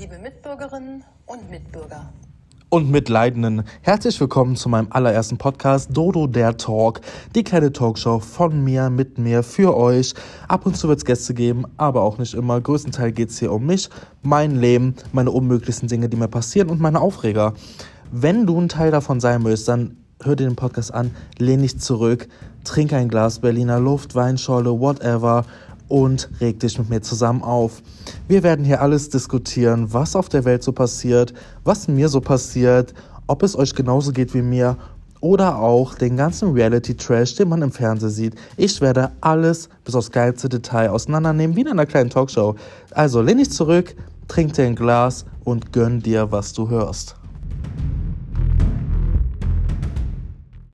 liebe Mitbürgerinnen und Mitbürger. Und Mitleidenden. Herzlich willkommen zu meinem allerersten Podcast Dodo der Talk, die kleine Talkshow von mir, mit mir, für euch. Ab und zu wird es Gäste geben, aber auch nicht immer. Größtenteils geht es hier um mich, mein Leben, meine unmöglichsten Dinge, die mir passieren und meine Aufreger. Wenn du ein Teil davon sein willst, dann hör dir den Podcast an, lehn dich zurück, trink ein Glas Berliner Luft, Weinschorle, whatever und reg dich mit mir zusammen auf. Wir werden hier alles diskutieren, was auf der Welt so passiert, was mir so passiert, ob es euch genauso geht wie mir oder auch den ganzen Reality-Trash, den man im Fernsehen sieht. Ich werde alles bis aufs geilste Detail auseinandernehmen, wie in einer kleinen Talkshow. Also lehn dich zurück, trink dir ein Glas und gönn dir, was du hörst.